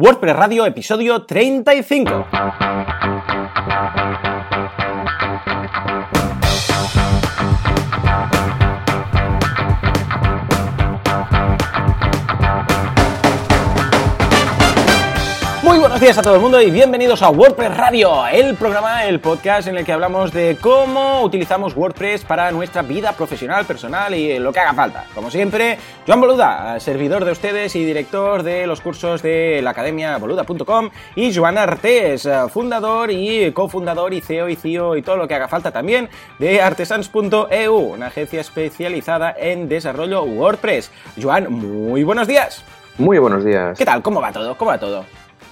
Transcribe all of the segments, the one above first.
WordPress Radio, episodio 35. Días a todo el mundo y bienvenidos a WordPress Radio, el programa, el podcast en el que hablamos de cómo utilizamos WordPress para nuestra vida profesional, personal y lo que haga falta. Como siempre, Joan Boluda, servidor de ustedes y director de los cursos de la academia boluda.com y Joan Artés, fundador y cofundador y CEO y CEO y todo lo que haga falta también de artesans.eu, una agencia especializada en desarrollo WordPress. Joan, muy buenos días. Muy buenos días. ¿Qué tal? ¿Cómo va todo? ¿Cómo va todo?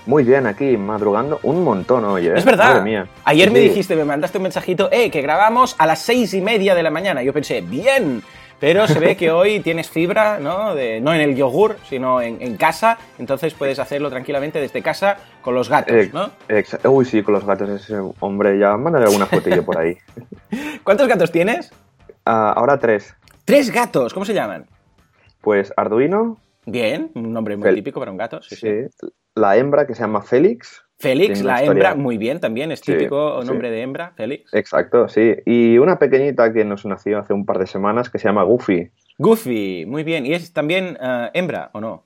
Muy bien, aquí madrugando un montón hoy, ¿eh? Es verdad. Madre mía. Ayer me dijiste, me mandaste un mensajito, eh, que grabamos a las seis y media de la mañana. Yo pensé, bien. Pero se ve que hoy tienes fibra, ¿no? De- no en el yogur, sino en, en casa. Entonces puedes hacerlo tranquilamente desde casa con los gatos, Eh, ¿no? exa- Uy, sí, con los gatos ese hombre, ya mándale alguna fotillo por ahí. ¿Cuántos gatos tienes? Ah, ahora tres. Tres gatos. ¿Cómo se llaman? Pues Arduino, Bien, un nombre muy Fel- típico para un gato. Sí, sí. sí. La hembra que se llama Félix. Félix, la historia- hembra, muy bien también. Es típico sí. nombre de hembra, Félix. Exacto, sí. Y una pequeñita que nos nació hace un par de semanas que se llama Goofy. Goofy, muy bien. ¿Y es también eh, hembra o no?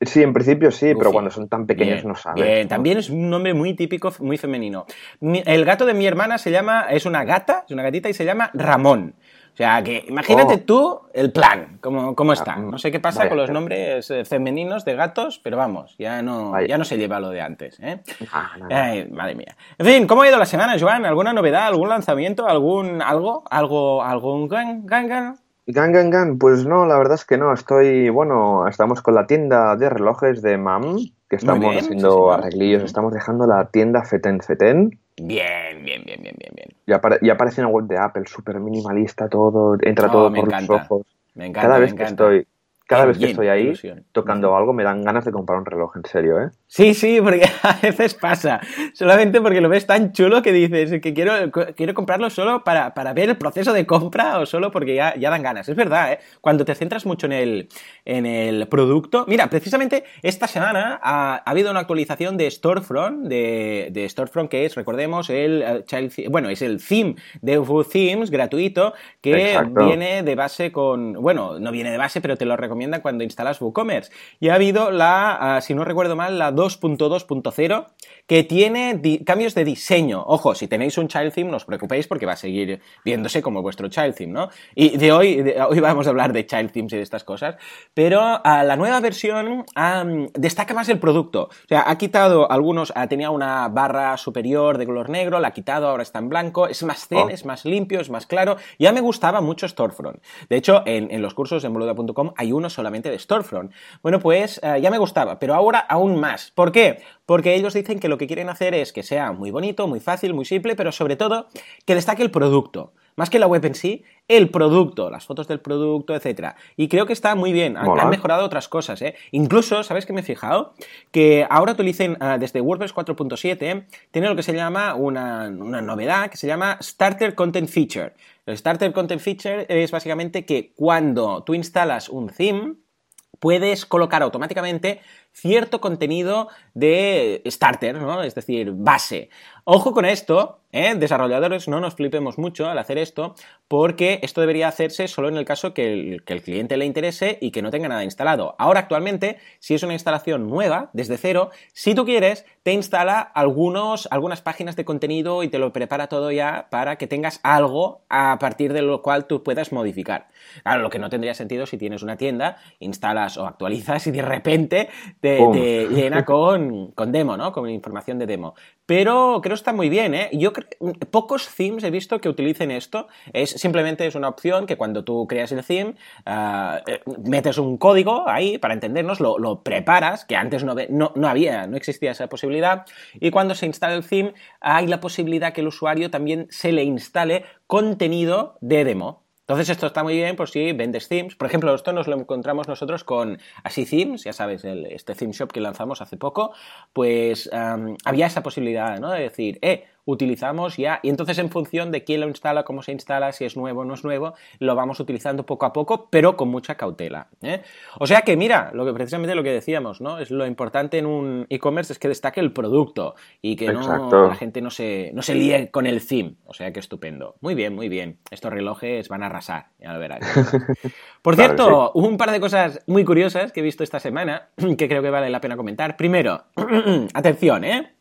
Sí, en principio sí, pero cuando son tan pequeños Bien, no saben. Bien, también es un nombre muy típico, muy femenino. Mi- el gato de mi hermana se llama, es una gata, es una gatita y se llama Ramón. O sea, que imagínate Oh. tú el plan, cómo, cómo está. Ah, No sé qué pasa vaya. con los nombres eh, femeninos de gatos, pero vamos, ya no, Vaya. ya no se lleva lo de antes. ¿eh? Ah, no, no. Ay, madre mía. En fin, ¿cómo ha ido la semana, Joan? ¿Alguna novedad, algún lanzamiento, algún algo, algo, algún gang, gang, gang? Gan, gan, gan, pues no, la verdad es que no, estoy, bueno, estamos con la tienda de relojes de MAM, que estamos bien, sí, haciendo arreglillos, estamos dejando la tienda Feten Feten, Bien, bien, bien, bien, bien, bien. ya, apare- ya aparece en la web de Apple, súper minimalista todo, entra Oh, todo me por encanta, los ojos. Me encanta, Cada me vez que encanta. estoy, cada vez que estoy ahí ilusión. tocando algo me dan ganas de comprar un reloj, en serio, ¿eh? Sí, sí, porque a veces pasa. Solamente porque lo ves tan chulo que dices que quiero, quiero comprarlo solo para, para ver el proceso de compra o solo porque ya, ya dan ganas. Es verdad, ¿eh? Cuando te centras mucho en el, en el producto. Mira, precisamente esta semana ha, ha habido una actualización de Storefront, de, de Storefront que es, recordemos, el eh, Child, bueno, es el theme de Themes gratuito que Exacto. viene de base con, bueno, no viene de base, pero te lo recomiendan cuando instalas WooCommerce. Y ha habido la, ah, si no recuerdo mal, la 2.2.0 que tiene cambios de diseño. Ojo, si tenéis un child theme, no os preocupéis porque va a seguir viéndose como vuestro child theme, ¿no? Y de hoy, de- hoy vamos a hablar de child themes y de estas cosas, pero la nueva versión destaca más el producto. O sea, ha quitado algunos, ah, tenía una barra superior de color negro, la ha quitado, ahora está en blanco, es más zen, Oh. es más limpio, es más claro. Ya me gustaba mucho Storefront. De hecho, en, en los cursos en boluda.com hay uno solamente de Storefront. Bueno, pues eh, ya me gustaba, pero ahora aún más. ¿Por qué? Porque ellos dicen que lo que quieren hacer es que sea muy bonito, muy fácil, muy simple, pero sobre todo que destaque el producto. Más que la web en sí, el producto, las fotos del producto, etc. Y creo que está muy bien. Han, mejorado otras cosas, ¿eh? Incluso, ¿sabes qué me he fijado? Que ahora utilicen ah, desde WordPress 4.7, tiene lo que se llama una, una novedad que se llama Starter Content Feature. El Starter Content Feature es básicamente que cuando tú instalas un theme, puedes colocar automáticamente cierto contenido de starter, ¿no? Es decir, base. Ojo con esto, ¿eh? desarrolladores, no nos flipemos mucho al hacer esto, porque esto debería hacerse solo en el caso que el, cliente le interese y que no tenga nada instalado. Ahora, actualmente, si es una instalación nueva, desde cero, si tú quieres, te instala algunos, algunas páginas de contenido y te lo prepara todo ya para que tengas algo a partir de lo cual tú puedas modificar. Claro, lo que no tendría sentido si tienes una tienda, instalas o actualizas y de repente te, Te llena con, con demo, ¿no? Con información de demo. Pero creo que está muy bien, ¿eh? Yo pocos themes he visto que utilicen esto. Es simplemente es una opción que cuando tú creas el theme, ah, eh, metes un código ahí para entendernos, lo, lo preparas, que antes no, no, no había, no existía esa posibilidad. Y cuando se instala el theme, hay la posibilidad que el usuario también se le instale contenido de demo. Entonces esto está muy bien por si vendes themes. Por ejemplo, esto nos lo encontramos nosotros con Así Themes, ya sabes, el- este theme shop que lanzamos hace poco, pues había esa posibilidad, ¿no? De decir, eh, utilizamos ya. Y entonces en función de quién lo instala, cómo se instala, si es nuevo o no es nuevo, lo vamos utilizando poco a poco, pero con mucha cautela. ¿eh? O sea que mira, lo que precisamente lo que decíamos, ¿no? Es lo importante en un e-commerce es que destaque el producto y que no, la gente no se, no se líe con el theme. O sea que estupendo. Muy bien, muy bien. Estos relojes van a arrasar, ya lo verás. Por cierto, un par de cosas muy curiosas que he visto esta semana que creo que vale la pena comentar. Primero, atención, ¿eh?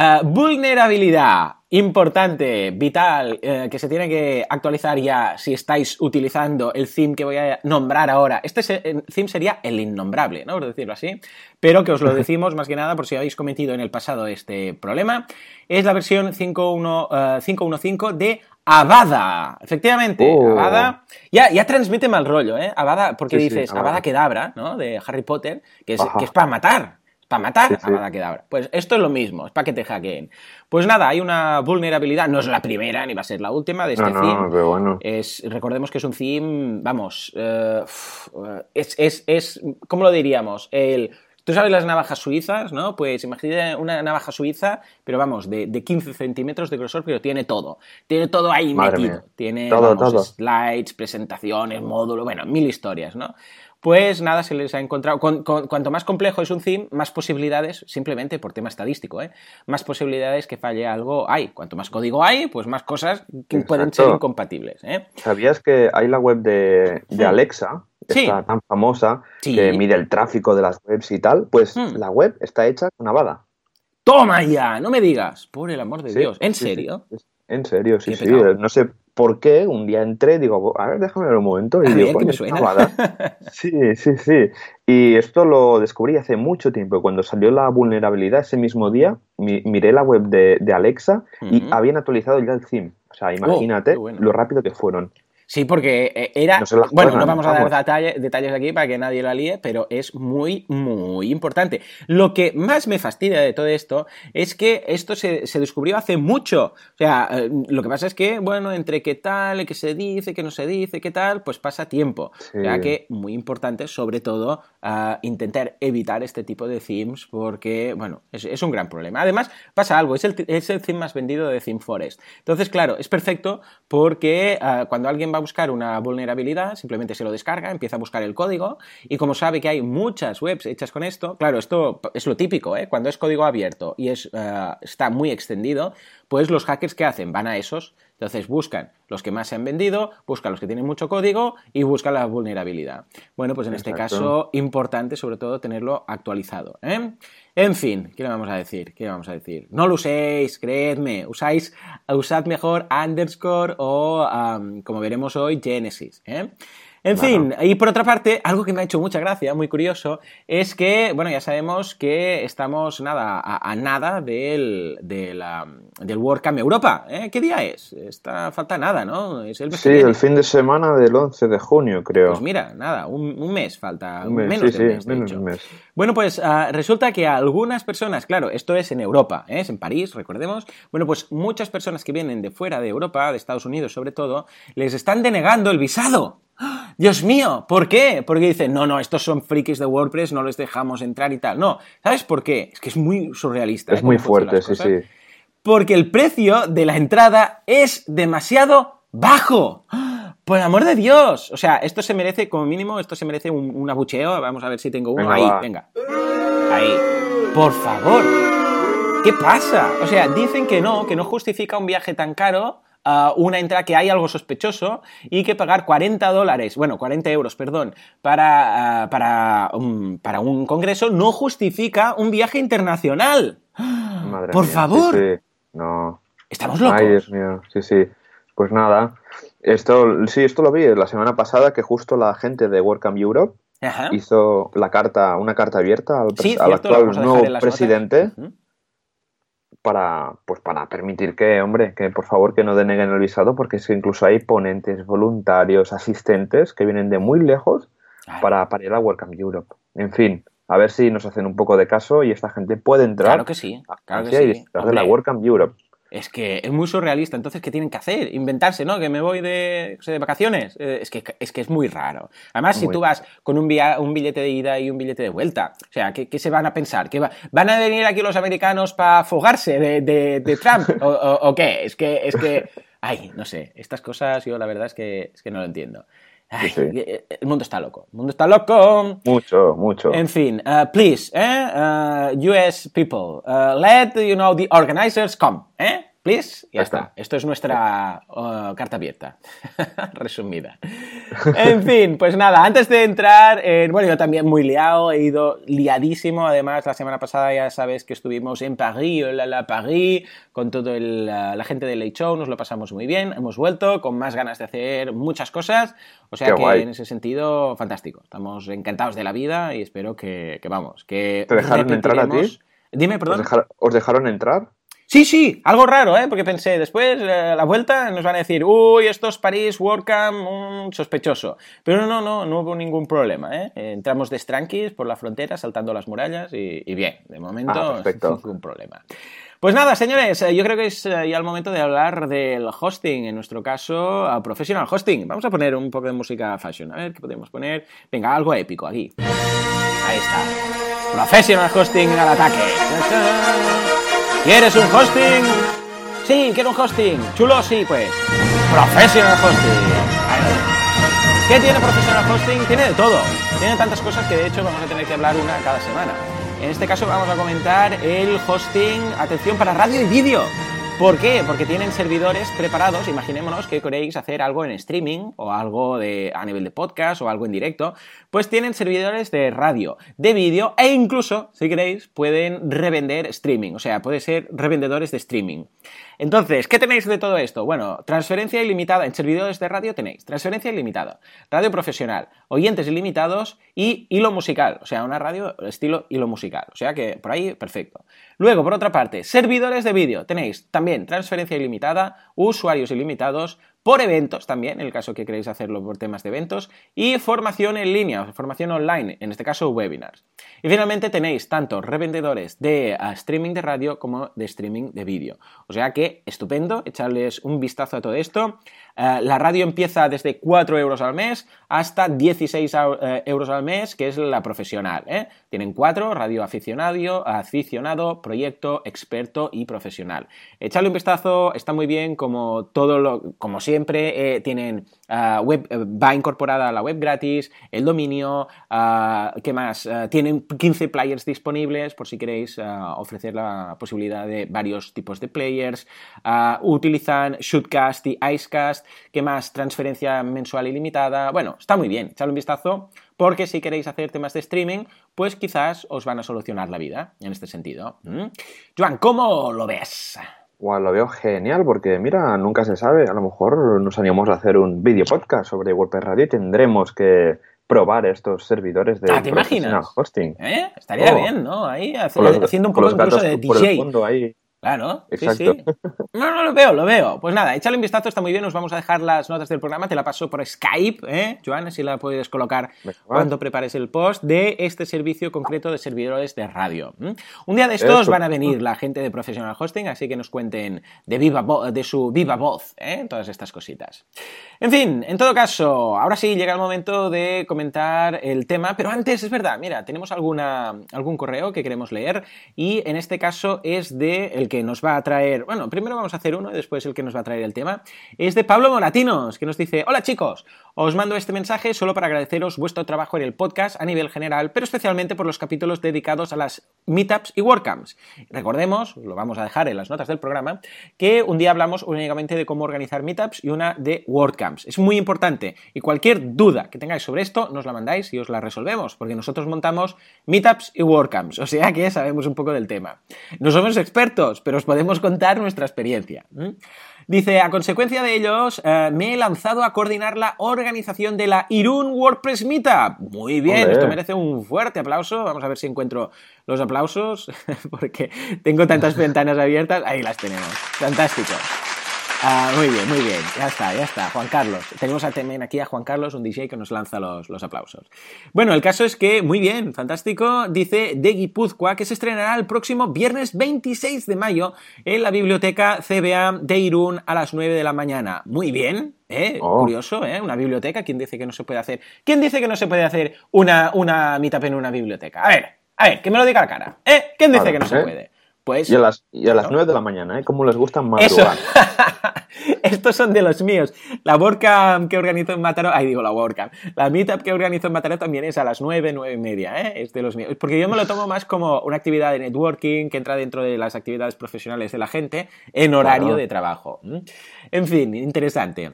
Uh, vulnerabilidad, importante, vital, uh, que se tiene que actualizar ya si estáis utilizando el theme que voy a nombrar ahora. Este se theme sería el innombrable, ¿no? Por decirlo así, pero que os lo decimos más que nada por si habéis cometido en el pasado este problema. Es la versión 5.1.5 uh, de Avada. Efectivamente, Oh. Avada. Ya, ya transmite mal rollo, ¿eh? Avada, porque Sí, sí, dices Avada. Avada Kedavra, ¿no? De Harry Potter, que es, Ajá. que es para matar. Para matar Sí, sí. Avada Kedavra. Pues esto es lo mismo, es para que te hackeen. Pues nada, hay una vulnerabilidad, no es la primera ni va a ser la última de este No, theme. no, pero bueno. Es, recordemos que es un theme, vamos, eh, eh, es, es, es, ¿cómo lo diríamos? El, Tú sabes las navajas suizas, ¿no? Pues imagina una navaja suiza, pero vamos, de, de 15 centímetros de grosor, pero tiene todo. Tiene todo ahí Madre metido. mía. Tiene Todo, vamos, todo. slides, presentaciones, módulo, bueno, mil historias, ¿no? Pues nada, se les ha encontrado. con- con- cuanto más complejo es un theme, más posibilidades, simplemente por tema estadístico, ¿eh? Más posibilidades que falle algo hay. Cuanto más código hay, pues más cosas que pueden ser incompatibles, ¿eh? ¿Sabías que hay la web de, de. Alexa, Sí. está tan famosa, Sí. que mide el tráfico de las webs y tal? Pues Hmm. la web está hecha con Avada. ¡Toma ya! No me digas, por el amor de Sí, Dios. ¿En serio? En serio, sí, sí. pecado. No sé por qué, un día entré, digo, a ver, déjame ver un momento. Y A digo, ver, que "Coño, me suena. Avada". Sí, sí, sí. Y esto lo descubrí hace mucho tiempo. Cuando salió la vulnerabilidad ese mismo día, mi- miré la web de, de Alexa y. Oh, habían actualizado ya el theme. O sea, imagínate qué bueno. lo rápido que fueron. Sí, porque eh, era. No bueno, no vamos a dar detalles aquí para que nadie la líe, pero es muy, muy importante. Lo que más me fastidia de todo esto es que esto se, se descubrió hace mucho. O sea, eh, lo que pasa es que, bueno, entre qué tal, qué se dice, qué no se dice, qué tal, pues pasa tiempo. Sí. O sea que muy importante, sobre todo, ah, intentar evitar este tipo de themes porque, bueno, es, es un gran problema. Además, pasa algo, es el, es el theme más vendido de ThemeForest. Entonces, claro, es perfecto porque ah, cuando alguien va a buscar una vulnerabilidad, simplemente se lo descarga, empieza a buscar el código y como sabe que hay muchas webs hechas con esto, claro, esto es lo típico, ¿eh? Cuando es código abierto y es, ah, está muy extendido, pues los hackers ¿qué hacen? Van a esos, entonces buscan los que más se han vendido, buscan los que tienen mucho código y buscan la vulnerabilidad. Bueno, pues en este caso, importante sobre todo tenerlo actualizado. ¿eh? En fin, ¿qué le vamos a decir? ¿Qué le vamos a decir? No lo uséis, creedme, usáis, usad mejor underscore o, como veremos hoy, Genesis. ¿eh? En Claro. fin, y por otra parte, algo que me ha hecho mucha gracia, muy curioso, es que, bueno, ya sabemos que estamos nada, a, a nada del, del, del WordCamp Europa. ¿eh? ¿Qué día es? Está, falta nada, ¿no? Es el mes Sí, viene. el fin de semana del 11 de junio, creo. Pues mira, nada, un, un mes falta, Un mes, menos sí, de sí, mes, de menos hecho. un mes. Bueno, pues ah, resulta que algunas personas, claro, esto es en Europa, ¿eh? es en París, recordemos, bueno, pues muchas personas que vienen de fuera de Europa, de Estados Unidos sobre todo, les están denegando el visado. Dios mío, ¿por qué? Porque dicen, no, no, estos son frikis de WordPress, no les dejamos entrar y tal. No, ¿sabes por qué? Es que es muy surrealista. Es ¿eh? muy fuerte, sí, sí. Porque el precio de la entrada es demasiado bajo. Por amor de Dios. O sea, esto se merece, como mínimo, esto se merece un, un abucheo. Vamos a ver si tengo uno. Venga, Ahí, va. venga. Ahí. Por favor. ¿Qué pasa? O sea, dicen que no, que no justifica un viaje tan caro. Una entrada que hay algo sospechoso y que pagar 40 dólares, bueno, 40 euros, perdón, para, ah, para, un, para un congreso no justifica un viaje internacional. Madre Por mía, favor. sí. No. Estamos locos. Ay, Dios mío, sí, sí. Pues nada. Esto, sí, esto lo vi la semana pasada que justo la gente de WordCamp Europe Ajá. hizo la carta, una carta abierta al, Sí, al cierto, actual nuevo presidente. Para, pues para permitir que, hombre, que por favor que no deneguen el visado, porque es que incluso hay ponentes, voluntarios, asistentes que vienen de muy lejos Claro. para, para ir a WordCamp Europe. En fin, a ver si nos hacen un poco de caso y esta gente puede entrar Claro que sí, claro que y sí. disfrutar de la WordCamp Europe. Es que es muy surrealista. Entonces, ¿qué tienen que hacer? Inventarse, ¿no? Que me voy de, de vacaciones. Eh, es, que, es que es muy raro. Además, si tú vas con un, un, billete de ida y un billete de vuelta, o sea, ¿qué, qué se van a pensar? ¿Que ¿Van a venir aquí los americanos para fogarse de, de, Trump? ¿O, o, qué? Es que, es que, ay, no sé. Estas cosas yo la verdad es que, es que no lo entiendo. Ay, eh, El mundo está loco. El mundo está loco. Mucho, mucho. En fin, uh, please, eh? uh, US people, uh, let you know the organizers come, eh? Please. Ya está. Esto es nuestra uh, carta abierta, resumida. En fin, pues nada, antes de entrar, en, bueno, yo también muy liado, he ido liadísimo. Además, la semana pasada ya sabes que estuvimos en París, la, la París, con toda la gente del Late Show, nos lo pasamos muy bien. Hemos vuelto con más ganas de hacer muchas cosas. O sea que en ese sentido, fantástico. Estamos encantados de la vida y espero que, que vamos, que. ¿Te dejaron entrar a ti? Dime, perdón. ¿Os dejaron entrar? Sí, sí, algo raro, ¿eh? Porque pensé, después, a eh, la vuelta, nos van a decir, uy, esto es París, WordCamp, sospechoso. Pero no, no, no hubo ningún problema, ¿eh? Entramos de Strankis por la frontera, saltando las murallas y, bien, de momento, ah, ningún problema. Pues nada, señores, eh, yo creo que es eh, ya el momento de hablar del hosting, en nuestro caso, a professional hosting. Vamos a poner un poco de música fashion, a ver qué podemos poner. Venga, algo épico aquí. Ahí está. Professional hosting al ataque. ¿Quieres un hosting? Sí, quiero un hosting. Chulo, sí, pues. Professional Hosting. ¿Qué tiene Professional Hosting? Tiene de todo. Tiene tantas cosas que de hecho vamos a tener que hablar una cada semana. En este caso vamos a comentar el hosting, atención, para radio y vídeo. ¿Por qué? Porque tienen servidores preparados. Imaginémonos que queréis hacer algo en streaming o algo de, a nivel de podcast o algo en directo. Pues tienen servidores de radio, de vídeo e incluso, si queréis, pueden revender streaming. O sea, puede ser revendedores de streaming. Entonces, ¿qué tenéis de todo esto? Bueno, transferencia ilimitada. En servidores de radio tenéis transferencia ilimitada, radio profesional, oyentes ilimitados y hilo musical. O sea, una radio estilo hilo musical. O sea que por ahí, perfecto. Luego, por otra parte, servidores de vídeo. Tenéis también transferencia ilimitada, usuarios ilimitados, por eventos también, en el caso que queréis hacerlo por temas de eventos, y formación en línea, formación online, en este caso webinars. Y finalmente tenéis tanto revendedores de ah, streaming de radio como de streaming de vídeo. O sea que estupendo, echarles un vistazo a todo esto. Ah, la radio empieza desde 4 euros al mes hasta 16 eh, euros al mes, que es la profesional. ¿eh? Tienen 4, radio aficionado, aficionado, proyecto, experto y profesional. Echarle un vistazo, está muy bien, como todo lo, como siempre, eh, tienen ah, web, va incorporada la web gratis, el dominio, ah, ¿qué más? tienen 15 players disponibles por si queréis ofrecer la posibilidad de varios tipos de players. utilizan Shootcast y Icecast ¿Qué más? Transferencia mensual ilimitada. Bueno, está muy bien, echadle un vistazo, porque si queréis hacer temas de streaming, pues quizás os van a solucionar la vida en este sentido. ¿Mm? Joan, ¿cómo lo ves? Lo veo genial porque, mira, nunca se sabe. A lo mejor nos animamos a hacer un video podcast sobre WordPress Radio y tendremos que probar estos servidores de ah, hosting. ¿Eh? Estaría oh. bien, ¿no? Ahí haciendo un poco incluso de DJ. Claro, Exacto. sí, sí. No, no, lo veo, lo veo. Pues nada, échale un vistazo, está muy bien. Nos vamos a dejar las notas del programa. Te la paso por Skype, ¿eh? Joan, si la puedes colocar cuando prepares el post de este servicio concreto de servidores de radio. Un día de estos van a venir la gente de Professional Hosting, así que nos cuenten de, viva de su viva voz, ¿eh? Todas estas cositas. En fin, en todo caso, ahora sí llega el momento de comentar el tema, pero antes es verdad, mira, tenemos alguna, algún correo que queremos leer y en este caso es de el que nos va a traer, bueno, primero vamos a hacer uno y después el que nos va a traer el tema, es de Pablo Moratinos, que nos dice, hola chicos, os mando este mensaje solo para agradeceros vuestro trabajo en el podcast a nivel general, pero especialmente por los capítulos dedicados a las meetups y WordCamps. Recordemos, lo vamos a dejar en las notas del programa, que un día hablamos únicamente de cómo organizar meetups y una de WordCamps. Es muy importante y cualquier duda que tengáis sobre esto nos la mandáis y os la resolvemos, porque nosotros montamos meetups y WordCamps, o sea que sabemos un poco del tema. No somos expertos, pero os podemos contar nuestra experiencia. Dice, a consecuencia de ellos, eh, me he lanzado a coordinar la organización de la Irún WordPress Meetup. Muy bien, esto merece un fuerte aplauso. Vamos a ver si encuentro los aplausos, porque tengo tantas ventanas abiertas. Ahí las tenemos. Fantástico. Ah, muy bien, muy bien. Ya está, ya está. Juan Carlos. Tenemos también aquí a Juan Carlos, un DJ que nos lanza los, los aplausos. Bueno, el caso es que, muy bien, fantástico. Dice de Guipúzcoa que se estrenará el próximo viernes 26 de mayo en la biblioteca CBA de Irún a las 9 de la mañana. Muy bien, ¿eh? Oh. Curioso, ¿eh? Una biblioteca. ¿Quién dice que no se puede hacer? ¿Quién dice que no se puede hacer una, una meetup en una biblioteca? A ver, a ver, que me lo diga la cara. ¿Eh? ¿Quién dice ver, que no se puede? Pues. Y a las, y a las Claro. 9 de la mañana, ¿eh? Como les gusta Eso. madrugar. Estos son de los míos. La WordCamp que organizo en Mataró, ay digo la WordCamp, la Meetup que organizo en Mataró también es a las 9, 9 y media, ¿eh? es de los míos. Porque yo me lo tomo más como una actividad de networking que entra dentro de las actividades profesionales de la gente en horario de trabajo. En fin, interesante.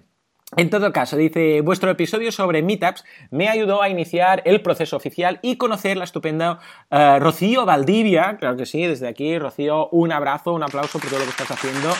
En todo caso, dice, vuestro episodio sobre meetups me ayudó a iniciar el proceso oficial y conocer la estupenda eh, Rocío Valdivia. Claro que sí, desde aquí, Rocío, un abrazo, un aplauso por todo lo que estás haciendo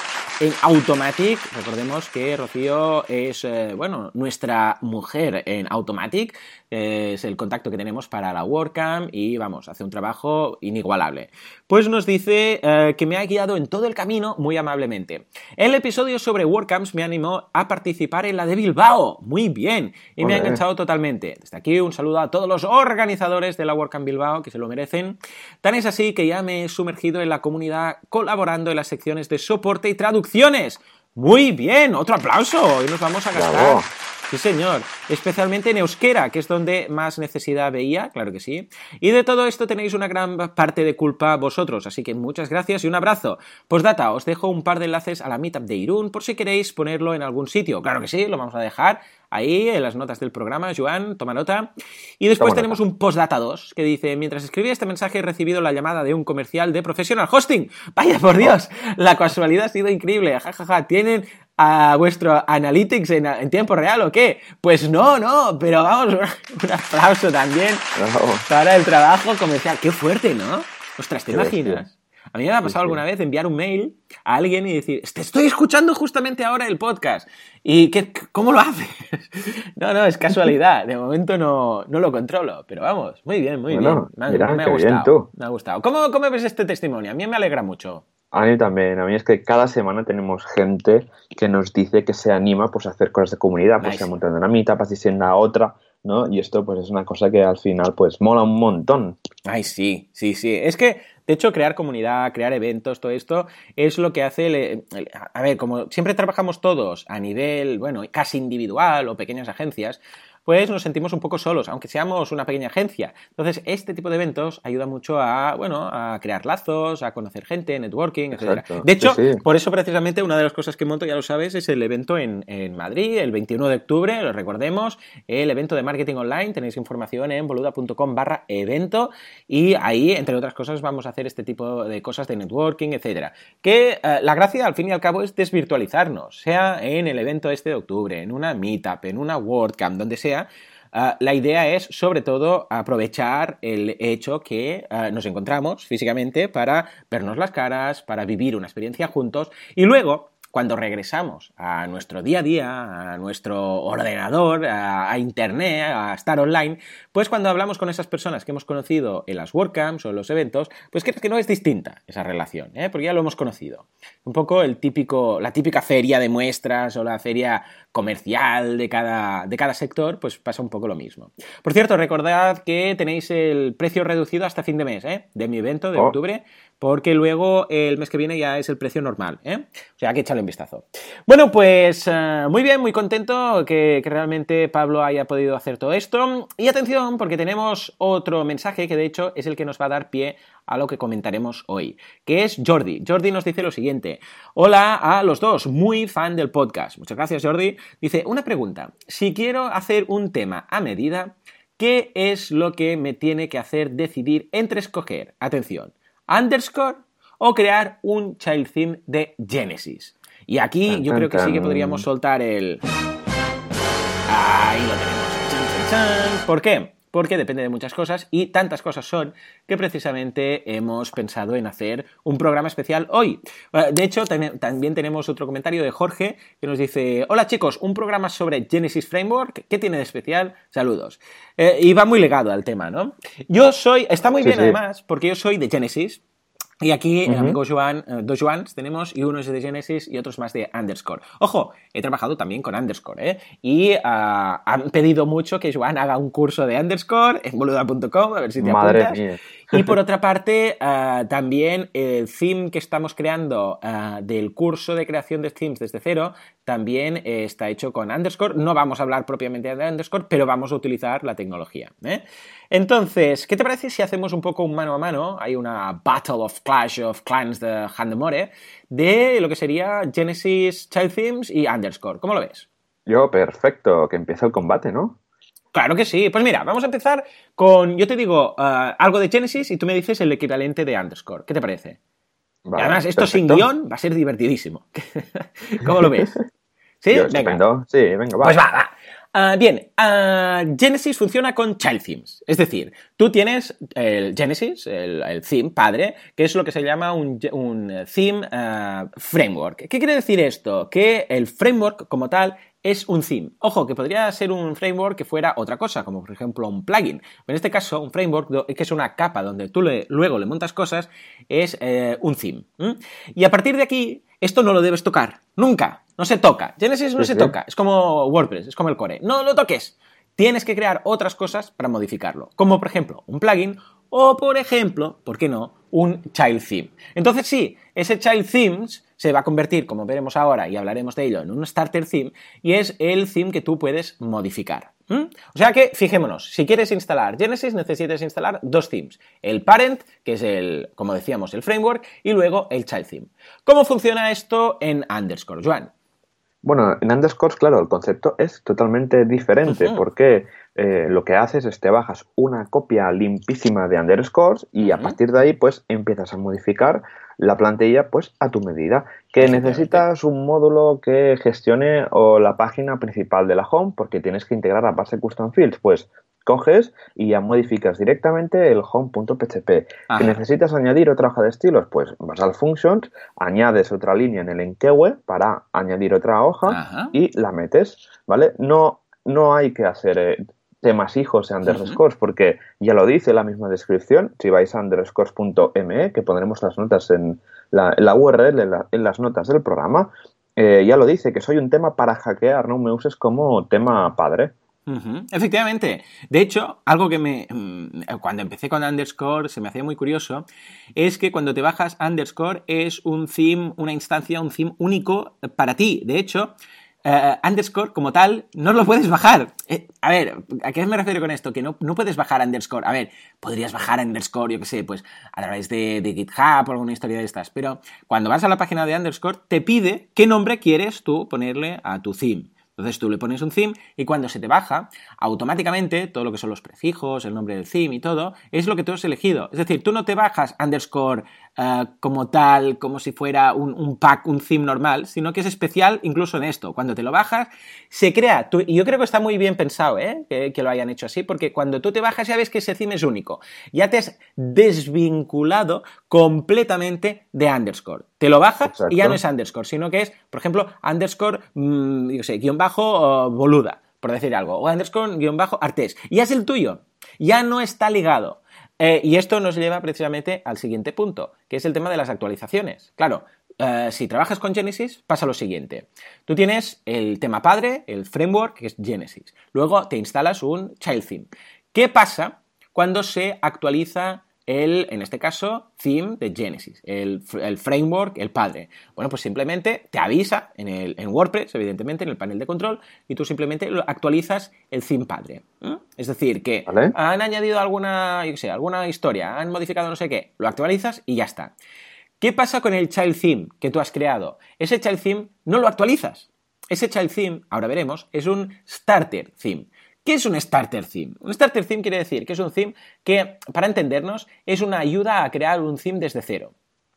en Automatic. Recordemos que Rocío es, eh, bueno, nuestra mujer en Automatic. es el contacto que tenemos para la WordCamp y, vamos, hace un trabajo inigualable. Pues nos dice eh, que me ha guiado en todo el camino muy amablemente. El episodio sobre WordCamps me animó a participar en la de Bilbao. Muy bien. Y me ha enganchado totalmente. Desde aquí un saludo a todos los organizadores de la WordCamp Bilbao que se lo merecen. Tan es así que ya me he sumergido en la comunidad colaborando en las secciones de soporte y traducciones. Muy bien, otro aplauso. Hoy nos vamos a gastar. Bravo. Sí, señor. Especialmente en euskera, que es donde más necesidad veía, claro que sí. Y de todo esto tenéis una gran parte de culpa vosotros, así que muchas gracias y un abrazo. Postdata, os dejo un par de enlaces a la meetup de Irún por si queréis ponerlo en algún sitio. Claro que sí, lo vamos a dejar ahí en las notas del programa. Joan, toma nota. Y después Toma tenemos nota. un postdata 2 que dice: Mientras escribía este mensaje he recibido la llamada de un comercial de Professional Hosting. Vaya por Dios, la casualidad ha sido increíble. Jajaja, tienen a vuestro Analytics en, en tiempo real o qué? Pues no, no, pero vamos, un aplauso también Bravo. para el trabajo comercial. Qué fuerte, ¿no? Ostras, ¿te Qué bestia. A mí me ha pasado Sí, sí. alguna vez enviar un mail a alguien y decir, te estoy escuchando justamente ahora el podcast. ¿Y qué, cómo lo haces? No, no, es casualidad. De momento no, no lo controlo. Pero vamos, muy bien, muy Bueno, bien. Me, ha- mira, me ha bien, gustado. Me ha gustado. ¿Cómo, ¿Cómo ves este testimonio? A mí me alegra mucho. A mí también, a mí es que cada semana tenemos gente que nos dice que se anima pues, a hacer cosas de comunidad, pues Nice. se montan en una mitad, asistiendo a otra, ¿no? Y esto pues es una cosa que al final pues mola un montón. Ay, sí, sí, sí. Es que, de hecho, crear comunidad, crear eventos, todo esto, es lo que hace. el- a ver, como siempre trabajamos todos a nivel, bueno, casi individual o pequeñas agencias, pues nos sentimos un poco solos, aunque seamos una pequeña agencia. Entonces, este tipo de eventos ayuda mucho a, bueno, a crear lazos, a conocer gente, networking, etc. De hecho, Sí, sí. por eso precisamente una de las cosas que monto, ya lo sabes, es el evento en, en Madrid, el 21 de octubre, lo recordemos, el evento de marketing online, tenéis información en boluda.com barra evento y ahí, entre otras cosas, vamos a hacer este tipo de cosas de networking, etcétera. Que eh, la gracia, al fin y al cabo, es desvirtualizarnos, sea en el evento este de octubre, en una meetup, en una WordCamp, donde sea, Uh, la idea es, sobre todo, aprovechar el hecho que uh, nos encontramos físicamente para vernos las caras, para vivir una experiencia juntos y luego, cuando regresamos a nuestro día a día, a nuestro ordenador, a, a, internet, a estar online, pues cuando hablamos con esas personas que hemos conocido en las WordCamps o en los eventos, pues crees que no es distinta esa relación, ¿eh? porque ya lo hemos conocido. Un poco el típico, la típica feria de muestras o la feria comercial de cada, de cada sector, pues pasa un poco lo mismo. Por cierto, recordad que tenéis el precio reducido hasta fin de mes, ¿eh? de mi evento de Oh. octubre, porque luego el mes que viene ya es el precio normal, ¿eh? O sea, que échale vistazo. Bueno, pues uh, muy bien, muy contento que, que, realmente Pablo haya podido hacer todo esto. Y atención, porque tenemos otro mensaje que de hecho es el que nos va a dar pie a lo que comentaremos hoy, que es Jordi. Jordi nos dice lo siguiente. Hola a los dos, muy fan del podcast. Muchas gracias, Jordi. Dice, una pregunta. Si quiero hacer un tema a medida, ¿qué es lo que me tiene que hacer decidir entre escoger, atención, underscore o crear un child theme de Genesis? Y aquí yo creo que sí que podríamos soltar el... Ahí lo tenemos. ¿Por qué? Porque depende de muchas cosas y tantas cosas son que precisamente hemos pensado en hacer un programa especial hoy. De hecho, también tenemos otro comentario de Jorge que nos dice, hola chicos, un programa sobre Genesis Framework, ¿qué tiene de especial? Saludos. Eh, y va muy legado al tema, ¿no? Yo soy, está muy sí, bien sí. además, porque yo soy de Genesis, Y aquí el amigo Joan, eh, dos Joans tenemos, y uno es de Genesis y otros más de Underscore. Ojo, he trabajado también con Underscore, ¿eh? Y ah, han pedido mucho que Joan haga un curso de Underscore en boluda.com, a ver si te Madre apuntas. mía. Y por otra parte, ah, también el theme que estamos creando ah, del curso de creación de themes desde cero también eh, está hecho con Underscore. No vamos a hablar propiamente de Underscore, pero vamos a utilizar la tecnología. ¿eh? Entonces, ¿qué te parece si hacemos un poco un mano a mano? Hay una Battle of Clash of Clans de Handemore de lo que sería Genesis Child Themes y Underscore. ¿Cómo lo ves? Yo, perfecto, que empieza el combate, ¿no? Claro que sí. Pues mira, vamos a empezar con, yo te digo ah, algo de Genesis y tú me dices el equivalente de Underscore. ¿Qué te parece? Vale, Además, esto sin guion va a ser divertidísimo. ¿Cómo lo ves? ¿Sí? Yo, Venga. estupendo. Sí, venga, va. Pues va, va. Ah, bien, ah, Genesis funciona con child themes. Es decir, tú tienes el Genesis, el, el theme padre, que es lo que se llama un, un theme ah, framework. ¿Qué quiere decir esto? Que el framework como tal es un theme. Ojo, que podría ser un framework que fuera otra cosa, como por ejemplo un plugin. En este caso, un framework, que es una capa donde tú le- luego le montas cosas, es eh, un theme. Y a partir de aquí, esto no lo debes tocar. Nunca. No se toca. Genesis no Sí, se sí. toca. Es como WordPress, es como el core. No lo toques. Tienes que crear otras cosas para modificarlo. Como por ejemplo un plugin o por ejemplo, ¿por qué no? Un child theme. Entonces sí, ese child themes se va a convertir, como veremos ahora y hablaremos de ello, en un starter theme y es el theme que tú puedes modificar. ¿Mm? O sea que, fijémonos, si quieres instalar Genesis necesitas instalar dos themes. El parent, que es el, como decíamos, el framework, y luego el child theme. ¿Cómo funciona esto en Underscore, Joan? Bueno, en Underscores, claro, el concepto es totalmente diferente Ujú. porque eh, lo que haces es te bajas una copia limpísima de Underscores y a partir de ahí pues empiezas a modificar la plantilla pues a tu medida. Que necesitas un módulo que gestione o la página principal de la home porque tienes que integrar la base custom fields, pues coges y ya modificas directamente el home.php. Que necesitas añadir otra hoja de estilos, pues vas al functions, añades otra línea en el enqueue para añadir otra hoja Ajá. y la metes, ¿vale? No, no hay que hacer eh, temas hijos en underscores porque ya lo dice la misma descripción. Si vais a underscores.me, que pondremos las notas en la, la URL, en, la- en las notas del programa, eh, ya lo dice, que soy un tema para hackear, no me uses como tema padre. Efectivamente. De hecho, algo que me. mm, Cuando empecé con Underscore se me hacía muy curioso. Es que cuando te bajas Underscore es un theme, una instancia, un theme único para ti. De hecho, eh, Underscore como tal no lo puedes bajar. Eh, a ver, ¿a qué me refiero con esto? Que no, no puedes bajar Underscore. A ver, podrías bajar Underscore, yo qué sé, pues a través de, de GitHub o alguna historia de estas. Pero cuando vas a la página de Underscore, te pide qué nombre quieres tú ponerle a tu theme. Entonces tú le pones un theme y cuando se te baja, automáticamente todo lo que son los prefijos, el nombre del theme y todo, es lo que tú has elegido. Es decir, tú no te bajas underscore eh, como tal, como si fuera un, un pack, un theme normal, sino que es especial incluso en esto. Cuando te lo bajas, se crea, tú- y yo creo que está muy bien pensado ¿eh? que, que lo hayan hecho así, porque cuando tú te bajas ya ves que ese theme es único. Ya te has desvinculado completamente de underscore. Te lo bajas y ya no es underscore, sino que es, por ejemplo, underscore, mm, yo sé, guion bajo o boluda, por decir algo, o underscore guion bajo artés. Y es el tuyo, ya no está ligado. Eh, y esto nos lleva precisamente al siguiente punto, que es el tema de las actualizaciones. Claro, eh, si trabajas con Genesis, pasa lo siguiente. Tú tienes el tema padre, el framework, que es Genesis. Luego te instalas un child theme. ¿Qué pasa cuando se actualiza el, en este caso, theme de Genesis, el, el framework, el padre. Bueno, pues simplemente te avisa en, el, en WordPress, evidentemente, en el panel de control, y tú simplemente actualizas el theme padre. Es decir, que Vale. han añadido alguna, yo sé, alguna historia, han modificado no sé qué, lo actualizas y ya está. ¿Qué pasa con el child theme que tú has creado? Ese child theme no lo actualizas. Ese child theme, ahora veremos, es un starter theme. ¿Qué es un starter theme? Un starter theme quiere decir que es un theme que, para entendernos, es una ayuda a crear un theme desde cero.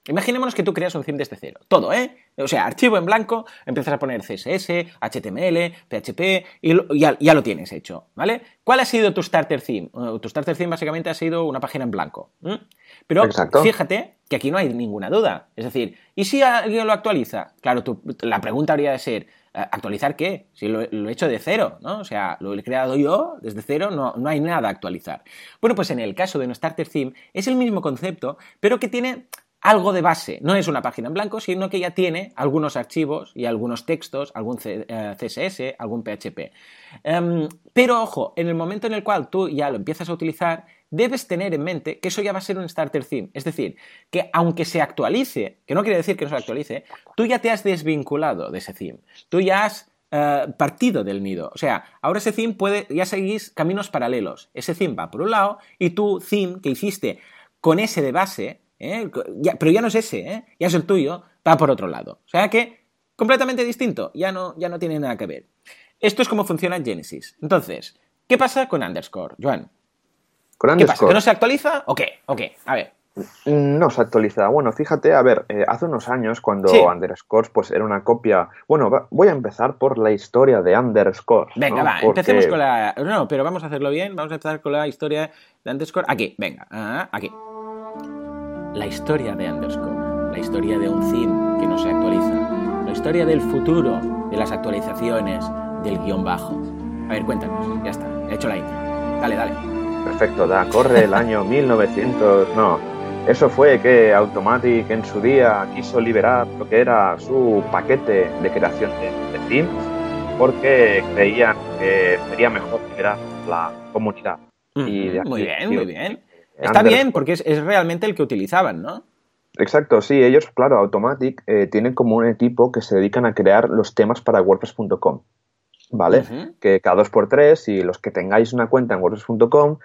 Imaginémonos que tú creas un theme desde cero. Todo, ¿eh? O sea, archivo en blanco, empiezas a poner CSS, HTML, PHP y lo- ya, ya lo tienes hecho, ¿vale? ¿Cuál ha sido tu starter theme? Tu starter theme básicamente ha sido una página en blanco. Pero Exacto. fíjate que aquí no hay ninguna duda. Es decir, ¿y si alguien lo actualiza? Claro, la pregunta habría de ser, ¿actualizar qué? Si lo, he hecho de cero, ¿no? O sea, lo he creado yo desde cero, no, no hay nada a actualizar. Bueno, pues en el caso de un starter theme es el mismo concepto, pero que tiene algo de base. No es una página en blanco, sino que ya tiene algunos archivos y algunos textos, algún CSS, eh, algún PHP. Em, pero ojo, en el momento en el cual tú ya lo empiezas a utilizar, debes tener en mente que eso ya va a ser un starter theme. Es decir, que aunque se actualice, que no quiere decir que no se actualice, tú ya te has desvinculado de ese theme. Tú ya has eh, partido del nido. O sea, ahora ese theme puede, ya seguís caminos paralelos. Ese theme va por un lado y tu theme que hiciste con ese de base, ¿eh? pero ya no es ese, ¿eh? ya es el tuyo, va por otro lado. O sea que completamente distinto, ya no, ya no tiene nada que ver. Esto es como funciona Genesis. Entonces, ¿qué pasa con underscore, Joan? ¿Qué pasa? ¿Que no se actualiza o qué? Ok, a ver. No se actualiza. Bueno, fíjate, a ver, eh, hace unos años cuando Underscore pues era una copia. Bueno, voy a empezar por la historia de Underscore. Venga, va, empecemos con la. No, pero vamos a hacerlo bien. Vamos a empezar con la historia de Underscore. Aquí, venga, ah, aquí. La historia de Underscore. La historia de un theme que no se actualiza. La historia del futuro de las actualizaciones del guion bajo. A ver, cuéntanos. Ya está, he hecho la intro. Dale, dale. Perfecto, da, corre el año 1900. No, eso fue que Automatic en su día quiso liberar lo que era su paquete de creación de, themes porque creían que sería mejor liberar la comunidad. y muy bien, muy bien. Está bien porque es, realmente el que utilizaban, ¿no? Exacto, sí, ellos, claro, Automatic eh, tienen como un equipo que se dedican a crear los temas para WordPress.com. ¿vale? Que cada dos por tres, y los que tengáis una cuenta en WordPress.com,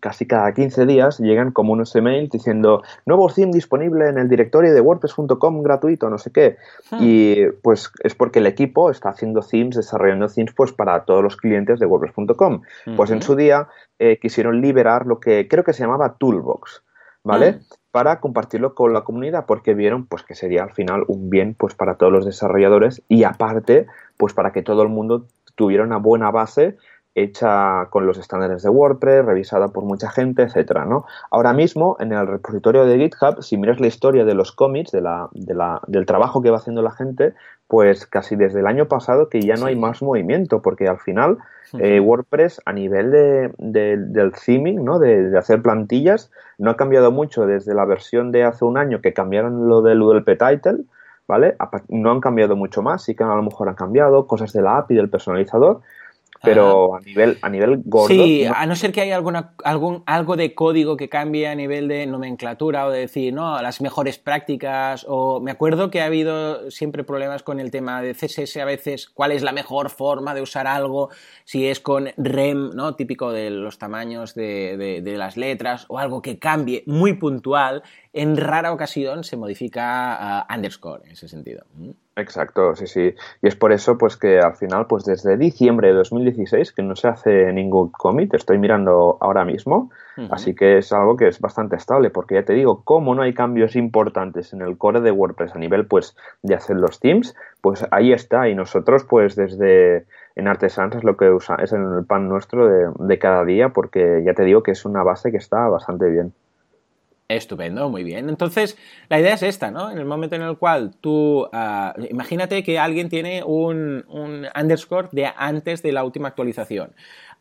casi cada 15 días llegan como unos emails diciendo nuevo theme disponible en el directorio de WordPress.com gratuito, no sé qué. Hmm. Y pues es porque el equipo está haciendo themes, desarrollando themes pues para todos los clientes de WordPress.com. Pues en su día eh, quisieron liberar lo que creo que se llamaba Toolbox, ¿vale? Para compartirlo con la comunidad porque vieron pues que sería al final un bien pues para todos los desarrolladores y aparte pues para que todo el mundo tuviera una buena base hecha con los estándares de WordPress, revisada por mucha gente, etcétera, ¿no? Ahora mismo, en el repositorio de GitHub, si miras la historia de los commits, de la, de la, del trabajo que va haciendo la gente, pues casi desde el año pasado que ya no hay más movimiento, porque al final eh, WordPress a nivel de, del theming, ¿no? De, hacer plantillas, no ha cambiado mucho desde la versión de hace un año que cambiaron lo del ULP title, ¿vale? No han cambiado mucho más, sí que a lo mejor han cambiado cosas de la API, del personalizador, pero a nivel, a nivel gordo. Sí, a no ser que haya alguna, algún, algo de código que cambie a nivel de nomenclatura o de decir, no, las mejores prácticas. O me acuerdo que ha habido siempre problemas con el tema de CSS a veces, cuál es la mejor forma de usar algo, si es con REM, ¿no? Típico de los tamaños de, de las letras, o algo que cambie muy puntual en rara ocasión se modifica underscore en ese sentido. Exacto, sí, sí. Y es por eso pues que al final, pues desde diciembre de 2016 que no se hace ningún commit, estoy mirando ahora mismo, así que es algo que es bastante estable, porque ya te digo, como no hay cambios importantes en el core de WordPress a nivel pues de hacer los themes, pues ahí está y nosotros pues desde en Artesans es lo que usa, es el pan nuestro de, de cada día, porque ya te digo que es una base que está bastante bien. Estupendo, muy bien. Entonces, la idea es esta, ¿no? En el momento en el cual tú, ah, imagínate que alguien tiene un, underscore de antes de la última actualización.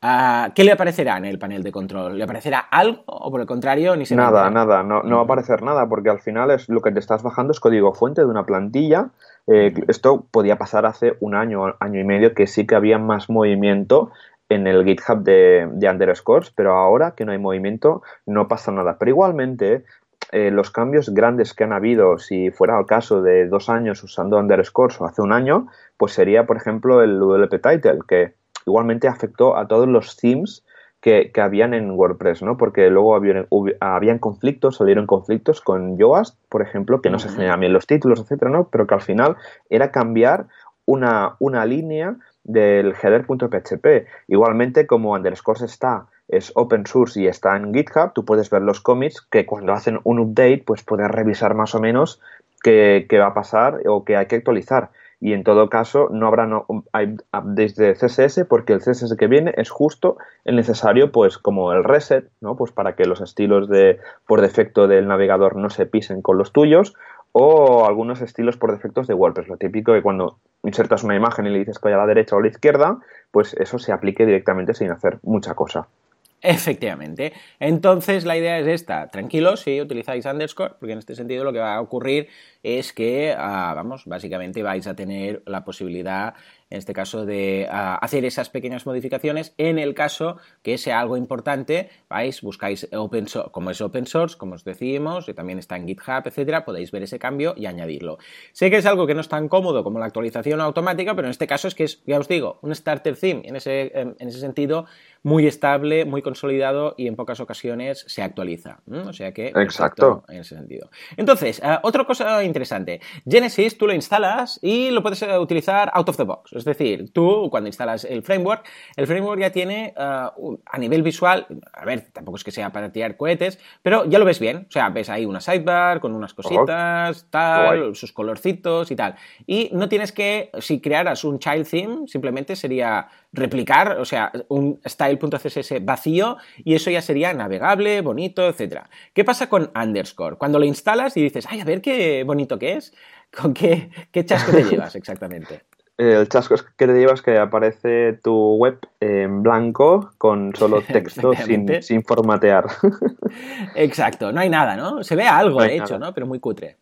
Ah, ¿Qué le aparecerá en el panel de control? ¿Le aparecerá algo o por el contrario ni se Nada, nada, no, no va a aparecer nada porque al final es lo que te estás bajando es código fuente de una plantilla. Eh, esto podía pasar hace un año, año y medio que sí que había más movimiento en el GitHub de, de underscores, pero ahora que no hay movimiento no pasa nada. Pero igualmente eh, los cambios grandes que han habido, si fuera el caso de dos años usando underscores o hace un año, pues sería, por ejemplo, el WP Title, que igualmente afectó a todos los themes que, que habían en WordPress, ¿no? Porque luego habían, habían, conflictos, salieron conflictos con Yoast, por ejemplo, que no se generan bien los títulos, etcétera, ¿no? Pero que al final era cambiar una, una línea del header.php. Igualmente, como Underscores está, es open source y está en GitHub, tú puedes ver los commits que cuando hacen un update, pues puedes revisar más o menos qué, va a pasar o qué hay que actualizar. Y en todo caso, no habrá no, updates de CSS porque el CSS que viene es justo el necesario, pues como el reset, ¿no? Pues para que los estilos de por defecto del navegador no se pisen con los tuyos o algunos estilos por defectos de WordPress. Lo típico que cuando insertas una imagen y le dices que vaya a la derecha o a la izquierda, pues eso se aplique directamente sin hacer mucha cosa. Efectivamente. Entonces la idea es esta. Tranquilos si utilizáis underscore, porque en este sentido lo que va a ocurrir es que, ah, vamos, básicamente vais a tener la posibilidad en este caso de ah, hacer esas pequeñas modificaciones. En el caso que sea algo importante, vais, buscáis open source, como es open source, como os decimos, y también está en GitHub, etcétera, podéis ver ese cambio y añadirlo. Sé que es algo que no es tan cómodo como la actualización automática, pero en este caso es que es, ya os digo, un starter theme. En ese, en ese sentido, muy estable, muy consolidado y en pocas ocasiones se actualiza. O sea que. Exacto. En ese sentido. Entonces, ah, otra cosa interesante. Genesis tú lo instalas y lo puedes eh, utilizar out of the box. Es decir, tú cuando instalas el framework, el framework ya tiene ah, a nivel visual, a ver, tampoco es que sea para tirar cohetes, pero ya lo ves bien. O sea, ves ahí una sidebar con unas cositas, tal, sus colorcitos y tal. Y no tienes que, si crearas un child theme, simplemente sería replicar, o sea, un style.css vacío y eso ya sería navegable, bonito, etc. ¿Qué pasa con underscore? Cuando lo instalas y dices, ay, a ver qué bonito que es, ¿con qué, qué chasco te llevas exactamente? El chasco que te llevas que aparece tu web en blanco con solo texto sin, sin, formatear. Exacto, no hay nada, ¿no? Se ve algo, de hecho, ¿no? Pero muy cutre.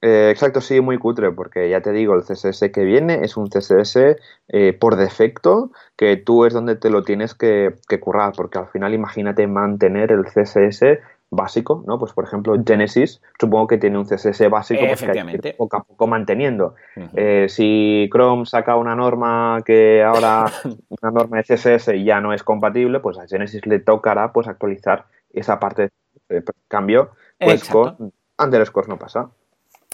Eh, exacto, sí, muy cutre, porque ya te digo, el CSS que viene es un CSS eh, por defecto que tú es donde te lo tienes que, currar, porque al final imagínate mantener el CSS básico, ¿no? Pues por ejemplo, Genesis, supongo que tiene un CSS básico pues, que hay que poco a poco manteniendo. Eh, si Chrome saca una norma que ahora, una norma de CSS ya no es compatible, pues a Genesis le tocará pues actualizar esa parte de cambio, pues con underscore no pasa.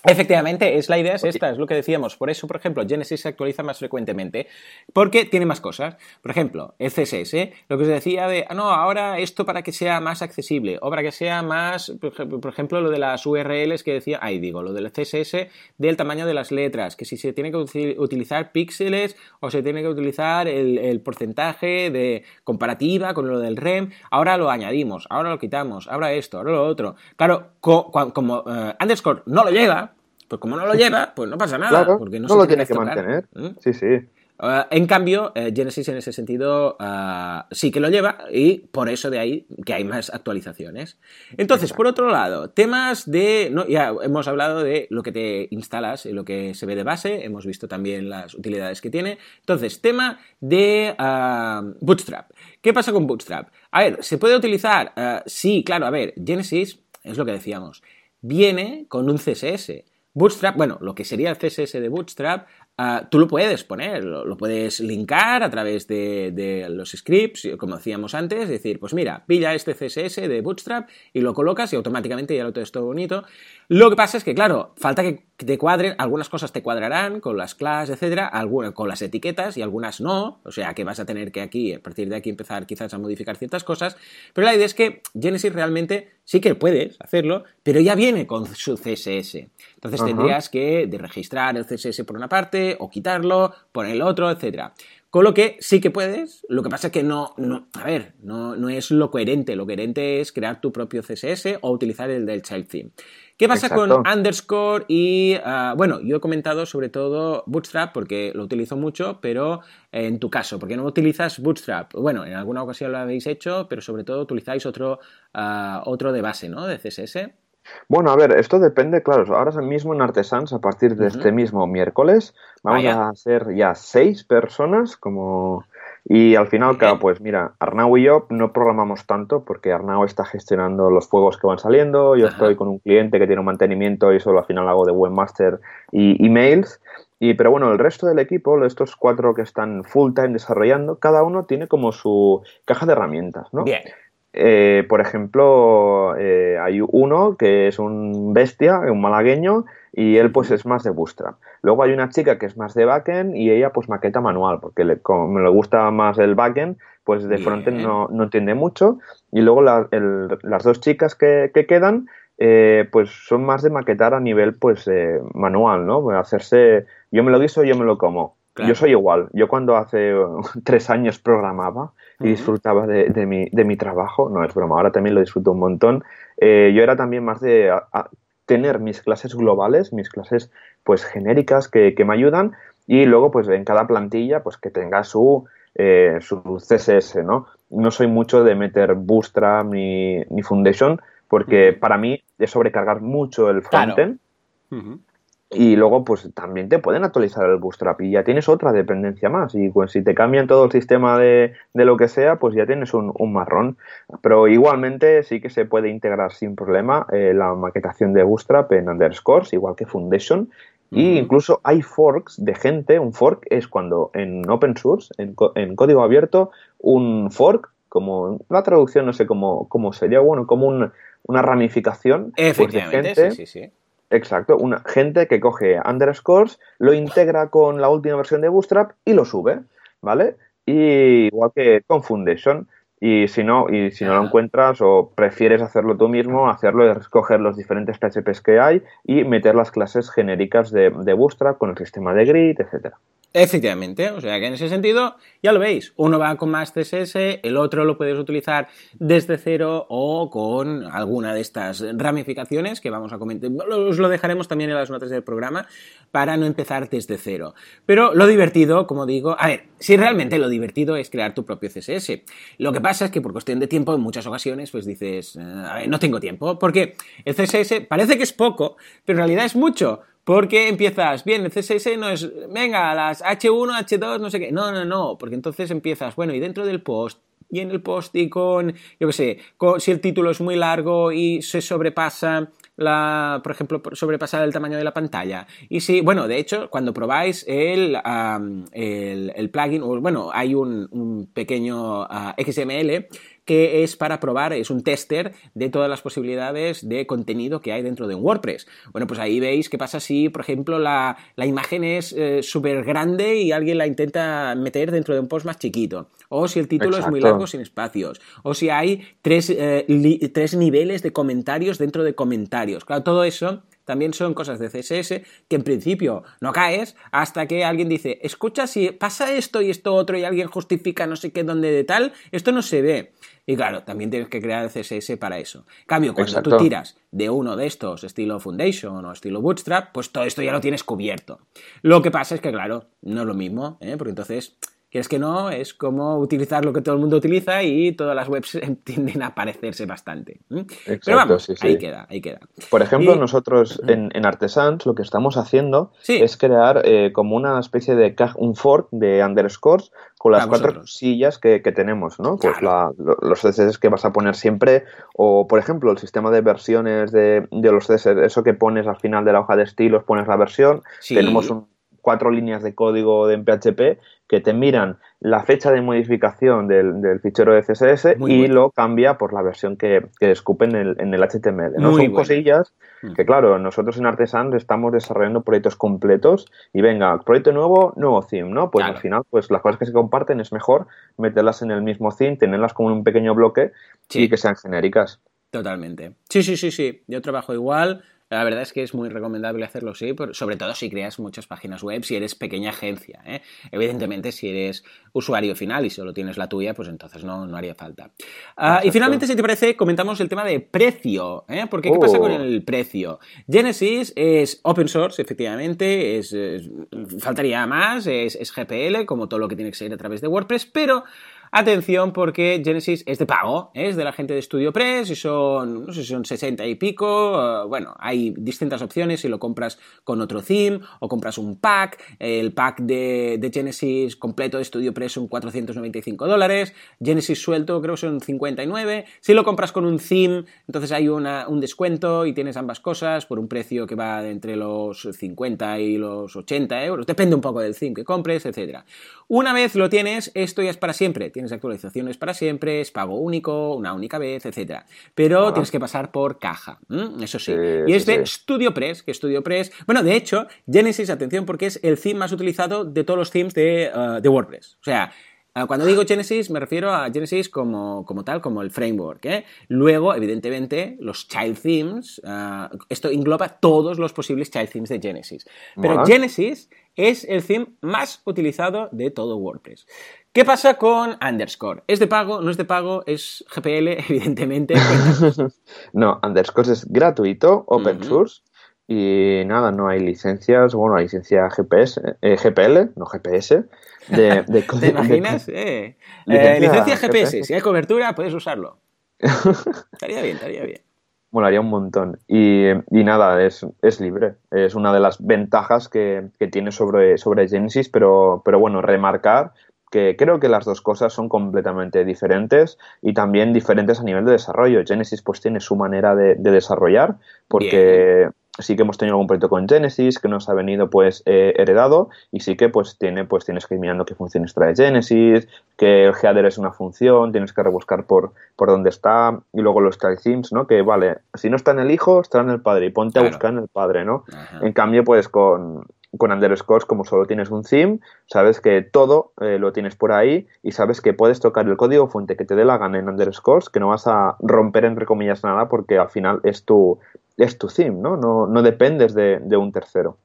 Efectivamente, es la idea es esta, es lo que decíamos. Por eso, por ejemplo, Genesis se actualiza más frecuentemente, porque tiene más cosas. Por ejemplo, el CSS, lo que os decía de, ah, no, ahora esto para que sea más accesible, o para que sea más, por ejemplo, lo de las URLs que decía, ahí digo, lo del CSS del tamaño de las letras, que si se tiene que utilizar píxeles o se tiene que utilizar el, porcentaje de comparativa con lo del REM, ahora lo añadimos, ahora lo quitamos, ahora esto, ahora lo otro. Claro, como eh, underscore no lo lleva, pues como no lo lleva, pues no pasa nada. porque no, lo tiene que mantener. ¿Mm? Sí, sí. Ah, en cambio, eh, Genesis en ese sentido ah, sí que lo lleva y por eso de ahí que hay más actualizaciones. Entonces, por otro lado, temas de... No, ya hemos hablado de lo que te instalas y lo que se ve de base, hemos visto también las utilidades que tiene. Entonces, tema de ah, Bootstrap. ¿Qué pasa con Bootstrap? A ver, ¿se puede utilizar? sí, claro, a ver, Genesis, es lo que decíamos, viene con un CSS. Bootstrap, bueno, lo que sería el CSS de Bootstrap, Ah, tú lo puedes poner, lo, puedes linkar a través de, los scripts, como decíamos antes, es decir, pues mira, pilla este CSS de Bootstrap y lo colocas y automáticamente ya lo todo bonito. Lo que pasa es que, claro, falta que te cuadren, algunas cosas te cuadrarán con las clases, etcétera, algunas con las etiquetas y algunas no, o sea que vas a tener que aquí, a partir de aquí, empezar quizás a modificar ciertas cosas, pero la idea es que Genesis realmente sí que puedes hacerlo, pero ya viene con su CSS. Entonces tendrías que registrar el CSS por una parte, o quitarlo, poner el otro, etc. Con lo que sí que puedes, lo que pasa es que no, no a ver, no, no, es lo coherente, lo coherente es crear tu propio CSS o utilizar el del child theme. ¿Qué pasa con underscore y, ah, bueno, yo he comentado sobre todo Bootstrap porque lo utilizo mucho, pero en tu caso, ¿por qué no utilizas Bootstrap? Bueno, en alguna ocasión lo habéis hecho, pero sobre todo utilizáis otro, ah, otro de base, ¿no? De CSS. Bueno, a ver, esto depende, claro, ahora mismo en Artesans, a partir de este mismo miércoles, vamos a ser ya seis personas como... Y al final, claro, pues mira, Arnau y yo no programamos tanto porque Arnau está gestionando los fuegos que van saliendo, yo estoy con un cliente que tiene un mantenimiento y solo al final hago de webmaster y emails. Y, pero bueno, el resto del equipo, estos cuatro que están full time desarrollando, cada uno tiene como su caja de herramientas, ¿no? Bien. Eh, por ejemplo, eh, hay uno que es un bestia, un malagueño, y él pues es más de Bootstrap. Luego hay una chica que es más de backend y ella pues maqueta manual, porque le, como le gusta más el backend, pues de frontend no, no, entiende mucho. Y luego las dos chicas que, quedan, eh, pues son más de maquetar a nivel pues manual, ¿no? Hacerse, yo me lo guiso, yo me lo como. Yo soy igual. Yo cuando hace tres años programaba, y disfrutaba de, mi, de, mi, trabajo. No es broma, ahora también lo disfruto un montón. Eh, yo era también más de tener mis clases globales, mis clases pues genéricas que, que, me ayudan y luego pues en cada plantilla pues que tenga su, eh, su CSS, ¿no? no soy mucho de meter Bootstrap ni, ni Foundation porque para mí es sobrecargar mucho el frontend. Y luego, pues también te pueden actualizar el Bootstrap y ya tienes otra dependencia más. Y pues si te cambian todo el sistema de, lo que sea, pues ya tienes un, marrón. Pero igualmente sí que se puede integrar sin problema eh, la maquetación de Bootstrap en underscores, igual que Foundation. Y incluso hay forks de gente. Un fork es cuando en open source, en, código abierto, un fork, como la traducción no sé cómo, cómo sería, bueno, como una ramificación pues, de gente. Sí, sí, sí Exacto, una gente que coge underscores, lo integra con la última versión de Bootstrap y lo sube, ¿vale? Y igual que con Foundation. Y si no, y si no lo encuentras o prefieres hacerlo tú mismo, hacerlo es escoger los diferentes PHPs que hay y meter las clases genéricas de, de Bootstrap con el sistema de grid, etcétera. Efectivamente, o sea que en ese sentido, ya lo veis, uno va con más CSS, el otro lo puedes utilizar desde cero o con alguna de estas ramificaciones que vamos a comentar. Os lo dejaremos también en las notas del programa para no empezar desde cero. Pero lo divertido, como digo, a ver, si realmente lo divertido es crear tu propio CSS. Lo que pasa es que por cuestión de tiempo, en muchas ocasiones, pues dices, eh, a ver, no tengo tiempo, porque el CSS parece que es poco, pero en realidad es mucho. Porque empiezas, bien, el CSS no es, venga, las H1, H2, no sé qué. No, no, no, porque entonces empiezas, bueno, y dentro del post, y en el post y con, yo qué sé, si el título es muy largo y se sobrepasa la, por ejemplo, sobrepasar el tamaño de la pantalla. Y si, bueno, de hecho, cuando probáis el, el, plugin, o, bueno, hay un, un pequeño ah, XML que es para probar, es un tester de todas las posibilidades de contenido que hay dentro de un WordPress. Bueno, pues ahí veis qué pasa si, por ejemplo, la, imagen es eh, súper grande y alguien la intenta meter dentro de un post más chiquito. O si el título es muy largo sin espacios. O si hay tres, eh, tres niveles de comentarios dentro de comentarios. Claro, todo eso también son cosas de CSS que en principio no caes hasta que alguien dice, escucha, si pasa esto y esto otro y alguien justifica no sé qué dónde de tal, esto no se ve. Y claro, también tienes que crear el CSS para eso. cambio, cuando tú tiras de uno de estos, estilo Foundation o estilo Bootstrap, pues todo esto ya lo tienes cubierto. Lo que pasa es que, claro, no es lo mismo, ¿eh? porque entonces es que no, es como utilizar lo que todo el mundo utiliza y todas las webs tienden a parecerse bastante. Pero vamos, ahí queda, ahí queda. Por ejemplo, nosotros en, Artesans lo que estamos haciendo es crear eh, como una especie de un fork de underscores con las cuatro sillas que, tenemos, ¿no? Pues los CSS que vas a poner siempre, o por ejemplo el sistema de versiones de, los CSS, eso que pones al final de la hoja de estilos, pones la versión, tenemos cuatro líneas de código de PHP que te miran la fecha de modificación del, fichero de CSS y lo cambia por la versión que, que escupe en el, en el HTML. ¿no? Son cosillas mm. que, claro, nosotros en Artesans estamos desarrollando proyectos completos y venga, proyecto nuevo, nuevo theme, ¿no? Pues al final, pues las cosas que se comparten es mejor meterlas en el mismo theme, tenerlas como en un pequeño bloque y que sean genéricas. Totalmente. Sí, sí, sí, sí. Yo trabajo igual. La verdad es que es muy recomendable hacerlo así, sobre todo si creas muchas páginas web, si eres pequeña agencia. ¿eh? Evidentemente, si eres usuario final y solo tienes la tuya, pues entonces no, no haría falta. Ah, y finalmente, si te parece, comentamos el tema de precio. ¿eh? Porque, ¿qué pasa con oh. el precio? Genesis es open source, efectivamente, es, faltaría más, es, es GPL, como todo lo que tiene que ser a través de WordPress, pero Atención porque Genesis es de pago, ¿eh? es de la gente de StudioPress y son, no sé si son 60 y pico, eh, bueno, hay distintas opciones si lo compras con otro theme o compras un pack, el pack de, Genesis completo de StudioPress son 495 dólares, Genesis suelto creo que son 59, si lo compras con un theme, entonces hay un descuento y tienes ambas cosas por un precio que va entre los 50 y los 80 euros, depende un poco del theme que compres, etc. Una vez lo tienes, esto ya es para siempre, actualizaciones para siempre, es pago único, una única vez, etcétera. Pero tienes que pasar por caja, eso sí. y es de StudioPress, que StudioPress... Bueno, de hecho, Genesis, atención, porque es el theme más utilizado de todos los themes de, uh, WordPress. O sea, uh, cuando digo Genesis, me refiero a Genesis como, como tal, como el framework. ¿eh? Luego, evidentemente, los child themes, uh, esto engloba todos los posibles child themes de Genesis. Pero Genesis es el theme más utilizado de todo WordPress. ¿Qué pasa con Underscore? ¿Es de pago? ¿No es de pago? ¿Es GPL? Evidentemente. no, Underscore es gratuito, open source. Y nada, no hay licencias, bueno, hay licencia GPS, eh, GPL, no GPS. De, de ¿Te imaginas? eh. Licencia, licencia GPS, GPS, si hay cobertura puedes usarlo. estaría bien, estaría bien molaría un montón. Y, y nada, es, es, libre. Es una de las ventajas que, que, tiene sobre, sobre Genesis, pero, pero bueno, remarcar que creo que las dos cosas son completamente diferentes y también diferentes a nivel de desarrollo. Genesis pues tiene su manera de, de desarrollar porque sí que hemos tenido algún proyecto con Genesis que nos ha venido pues eh, heredado y sí que pues tiene pues tienes que ir mirando qué funciones trae Genesis, que el header es una función, tienes que rebuscar por, por dónde está y luego los themes, ¿no? Que vale, si no está en el hijo, está en el padre y ponte a buscar en el padre, ¿no? En cambio pues con, con underscores, como solo tienes un theme, sabes que todo eh, lo tienes por ahí y sabes que puedes tocar el código fuente que te dé la gana en underscores, que no vas a romper entre comillas nada porque al final es tu, es tu theme, ¿no? No, no dependes de, de un tercero.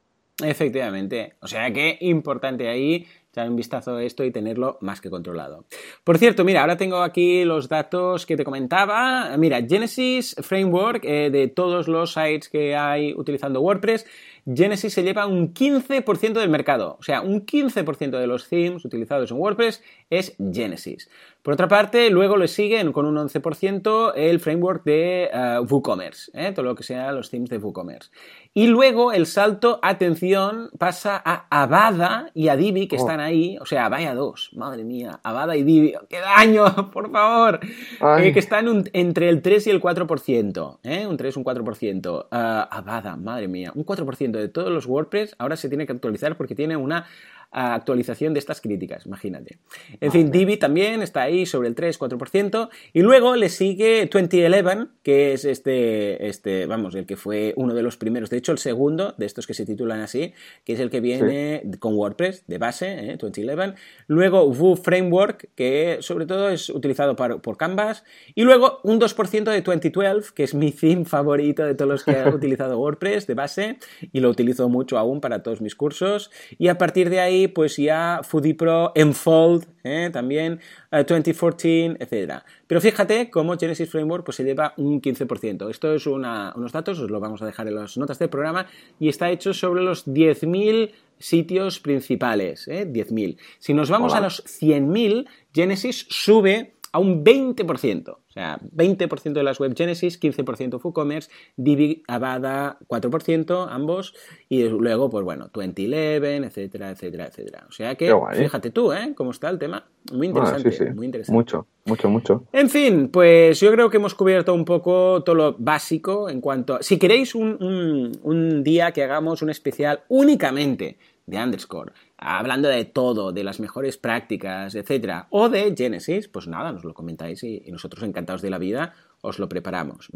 Efectivamente. O sea que importante ahí echar un vistazo a esto y tenerlo más que controlado. Por cierto, mira, ahora tengo aquí los datos que te comentaba. Mira, Genesis Framework, eh, de todos los sites que hay utilizando WordPress, Genesis se lleva un 15% del mercado. O sea, un 15% de los themes utilizados en WordPress es Genesis. Por otra parte, luego le siguen con un 11% el framework de uh, WooCommerce, ¿eh? todo lo que sea los themes de WooCommerce. Y luego el salto, atención, pasa a Avada y a Divi, que oh. están ahí. O sea, vaya dos, madre mía, Avada y Divi, ¡qué daño, por favor! Eh, que están entre el 3 y el 4%, ¿eh? un 3, un 4%. Uh, Avada, madre mía, un 4% de todos los WordPress ahora se tiene que actualizar porque tiene una actualización de estas críticas, imagínate. En fin, Divi también está ahí sobre el 3-4%. Y luego le sigue 2011, que es este, este, vamos, el que fue uno de los primeros, de hecho el segundo de estos que se titulan así, que es el que viene con WordPress de base, ¿eh? 2011. Luego Vue Framework, que sobre todo es utilizado por, por Canvas. Y luego un 2% de 2012, que es mi theme favorito de todos los que he utilizado WordPress de base y lo utilizo mucho aún para todos mis cursos. Y a partir de ahí pues ya Foodie Pro, Enfold, ¿eh? también 2014, eh, etc. Pero fíjate cómo Genesis Framework pues, se lleva un 15%. Esto es unos datos, os lo vamos a dejar en las notas del programa, y está hecho sobre los 10.000 sitios principales. ¿eh? 10.000. Si nos vamos a los 100.000, Genesis sube a un 20%. O sea, 20% de las web Genesis, 15% WooCommerce, Divi, Avada, 4%, ambos, y luego, pues bueno, 2011, etcétera, etcétera, etcétera. O sea que, fíjate tú, ¿eh? Cómo está el tema. Muy ah, interesante, muy interesante. Mucho, mucho, mucho. En fin, pues yo creo que hemos cubierto un poco todo lo básico en cuanto a... Si queréis un, un día que hagamos un especial únicamente de underscore, hablando de todo, de las mejores prácticas, etcétera, o de Genesis, pues nada, nos lo comentáis y, nosotros encantados de la vida os lo preparamos.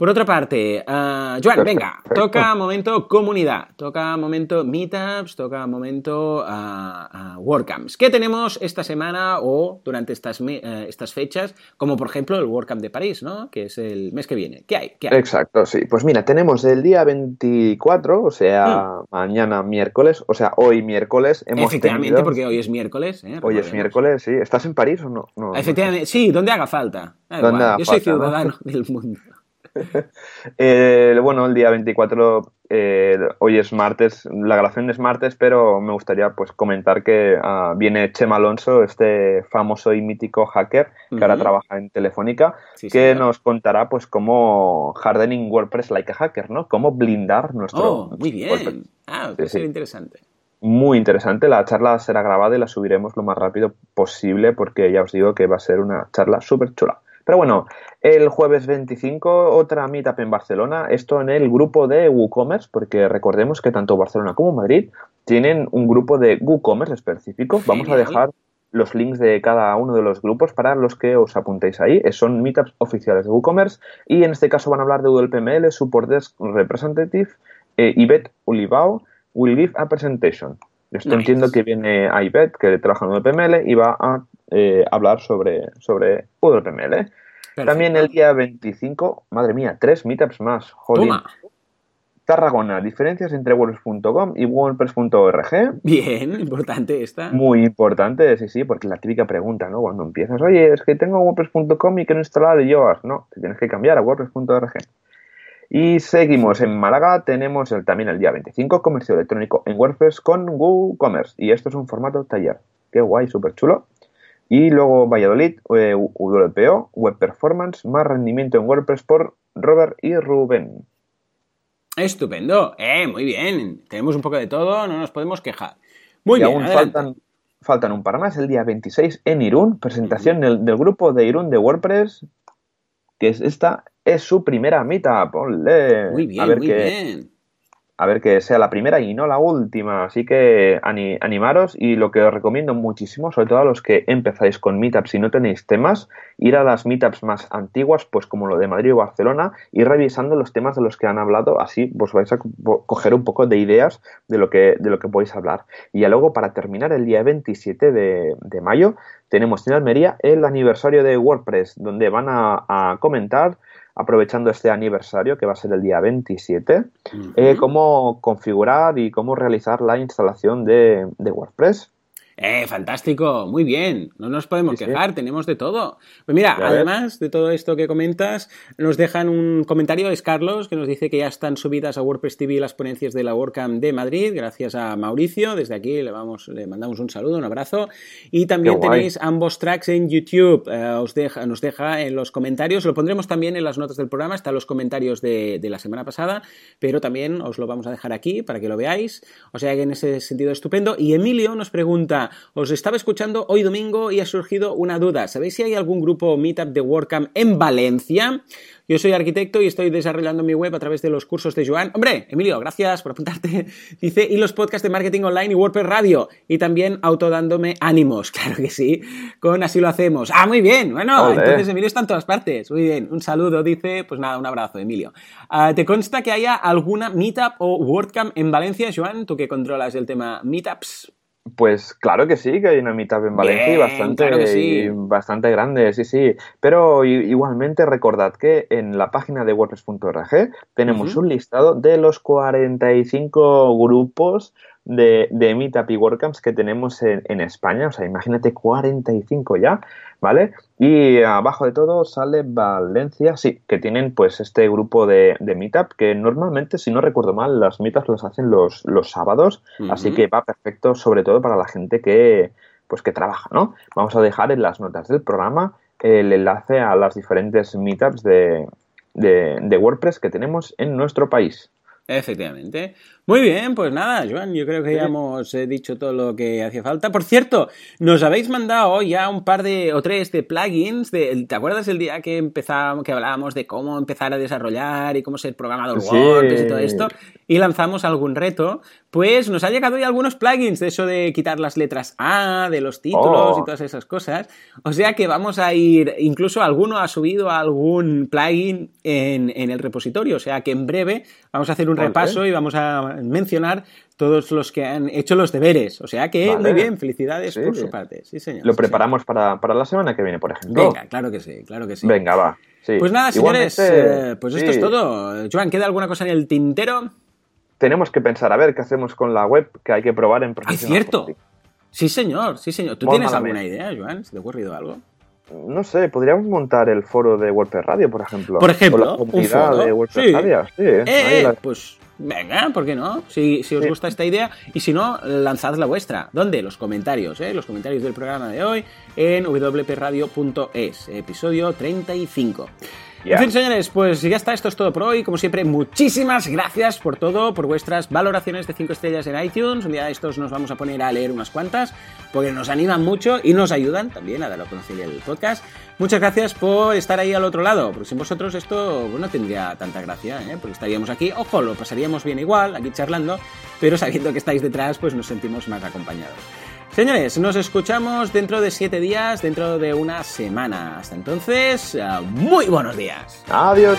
Por otra parte, uh, Joan, venga, toca momento comunidad, toca momento meetups, toca momento uh, uh, WordCamps. ¿Qué tenemos esta semana o durante estas, eh, estas fechas? Como por ejemplo el WordCamp de París, ¿no? Que es el mes que viene. ¿Qué hay? ¿Qué hay? Exacto, sí. Pues mira, tenemos el día 24, o sea, mm. mañana miércoles, o sea, hoy miércoles. Hemos Efectivamente, porque hoy es miércoles. ¿eh? Hoy es miércoles, sí. ¿Estás en París o no? Efectivamente, sí, donde haga falta. Yo soy ciudadano del mundo. Eh, bueno, el día 24, eh, hoy es martes, la grabación es martes, pero me gustaría pues comentar que ah, viene Chema Alonso, este famoso y mítico hacker que ahora trabaja en Telefónica, que nos contará pues cómo hardening WordPress like a hacker, ¿no? Cómo blindar nuestro... Oh, muy bien. Ah, puede ser interesante muy interesante. La charla será grabada y la subiremos lo más rápido posible porque ya os digo que va a ser una charla súper chula. Pero bueno, el jueves 25 otra meetup en Barcelona, esto en el grupo de WooCommerce, porque recordemos que tanto Barcelona como Madrid tienen un grupo de WooCommerce específico. Vamos a dejar los links de cada uno de los grupos para los que os apuntéis ahí. Son meetups oficiales de WooCommerce y en este caso van a hablar de ULPML, Support Desk Representative, eh, Ivette Ulibao will give a presentation. Esto entiendo que viene a Ivette, que trabaja en ULPML, y va a eh, hablar sobre, sobre UWPML. También el día 25, madre mía, tres meetups más. Joder. Tarragona, diferencias entre WordPress.com y WordPress.org. Bien, importante esta. Muy importante, sí, sí, porque la típica pregunta, ¿no? Cuando empiezas, oye, es que tengo WordPress.com y quiero instalar Yoast. No, te tienes que cambiar a WordPress.org. Y seguimos en Málaga, tenemos el, también el día 25 comercio electrónico en WordPress con WooCommerce y esto es un formato taller. Qué guay, súper chulo. Y luego Valladolid, eh, WPO, Web Performance, más rendimiento en WordPress por Robert y Rubén. Estupendo, eh, muy bien. Tenemos un poco de todo, no nos podemos quejar. Muy y bien, aún adelante. faltan, faltan un par más. El día 26 en Irún, presentación del, del grupo de Irún de WordPress, que es esta es su primera meetup. ¡Olé! Muy bien, a ver muy bien. A ver que sea la primera y no la última. Así que ani- animaros y lo que os recomiendo muchísimo, sobre todo a los que empezáis con meetups y no tenéis temas, ir a las meetups más antiguas, pues como lo de Madrid o Barcelona, ir revisando los temas de los que han hablado, así pues vais a co- coger un poco de ideas de lo que, de lo que podéis hablar. Y ya luego, para terminar, el día 27 de, mayo, tenemos en Almería el aniversario de WordPress, donde van a comentar, aprovechando este aniversario, que va a ser el día 27, eh, cómo configurar y cómo realizar la instalación de, de WordPress. Eh, fantástico, muy bien. No nos podemos Sí, sí. quejar, tenemos de todo. Pues mira, Ya ves. además de todo esto que comentas, nos dejan un comentario, es Carlos, que nos dice que ya están subidas a WordPress TV las ponencias de la WordCamp de Madrid, gracias a Mauricio. Desde aquí le, vamos, le mandamos un saludo, un abrazo. Y también tenéis ambos tracks en YouTube. Eh, os deja, nos deja en los comentarios, lo pondremos también en las notas del programa, están los comentarios de, de la semana pasada, pero también os lo vamos a dejar aquí para que lo veáis. O sea que en ese sentido estupendo. Y Emilio nos pregunta, os estaba escuchando hoy domingo y ha surgido una duda. ¿Sabéis si hay algún grupo Meetup de WordCamp en Valencia? Yo soy arquitecto y estoy desarrollando mi web a través de los cursos de Joan. Hombre, Emilio, gracias por apuntarte. Dice, y los podcasts de marketing online y WordPress Radio. Y también autodándome ánimos. Claro que sí. Con así lo hacemos. Ah, muy bien. Bueno, entonces Emilio está en todas partes. Muy bien. Un saludo, dice. Pues nada, un abrazo, Emilio. Ah, ¿Te consta que haya alguna Meetup o WordCamp en Valencia, Joan? Tú que controlas el tema Meetups. Pues claro que sí, que hay una meetup en Valencia y bastante, claro sí. y bastante grande, sí, sí. Pero igualmente recordad que en la página de WordPress.org tenemos un listado de los 45 grupos de, de Meetup y WordCamps que tenemos en, en España. O sea, imagínate 45 ya, ¿vale? Y abajo de todo sale Valencia, sí, que tienen pues este grupo de, de Meetup que normalmente, si no recuerdo mal, las Meetups las hacen los, los sábados. Así que va perfecto, sobre todo para la gente que, pues, que trabaja, ¿no? Vamos a dejar en las notas del programa el enlace a las diferentes meetups de, de, de WordPress que tenemos en nuestro país. Efectivamente. Muy bien, pues nada, Joan, yo creo que ya hemos eh, dicho todo lo que hacía falta. Por cierto, nos habéis mandado ya un par de o tres de plugins. De, ¿Te acuerdas el día que empezábamos, que hablábamos de cómo empezar a desarrollar y cómo ser programador Sí. WordPress y todo esto? Y lanzamos algún reto. Pues nos han llegado ya algunos plugins de eso de quitar las letras A, de los títulos Oh. y todas esas cosas. O sea que vamos a ir, incluso alguno ha subido algún plugin en, en el repositorio. O sea que en breve vamos a hacer un repaso y vamos a mencionar todos los que han hecho los deberes. O sea que Vale. muy bien, felicidades Sí. por su parte. Sí, señor. Lo sí, preparamos para, para la semana que viene, por ejemplo. Venga, claro que sí, claro que sí. Venga, va. Sí. Pues nada, señores, eh, pues esto es todo. Joan, ¿queda alguna cosa en el tintero? Tenemos que pensar a ver qué hacemos con la web que hay que probar en ¡Ay, Professional cierto! Sí, señor, sí, señor. ¿Tú Muy tienes alguna idea, Joan? ¿Se te ha ocurrido algo? No sé, podríamos montar el foro de WordPress Radio, por ejemplo. Por ejemplo, O la un foro. de WordPress Sí. Radio. Sí, Eh, la- pues venga, ¿por qué no? Si, si os gusta esta idea y si no, lanzad la vuestra. ¿Dónde? Los comentarios, ¿eh? Los comentarios del programa de hoy en wpradio.es, episodio 35. Ya. En fin, señores, pues ya está, esto es todo por hoy. Como siempre, muchísimas gracias por todo, por vuestras valoraciones de 5 estrellas en iTunes. Un día de estos nos vamos a poner a leer unas cuantas, porque nos animan mucho y nos ayudan también a dar a conocer el podcast. Muchas gracias por estar ahí al otro lado, porque sin vosotros esto no tendría tanta gracia, ¿eh? porque estaríamos aquí, ojo, lo pasaríamos bien igual, aquí charlando, pero sabiendo que estáis detrás, pues nos sentimos más acompañados. Señores, nos escuchamos dentro de siete días, dentro de una semana. Hasta entonces, eh, muy buenos días. Adiós.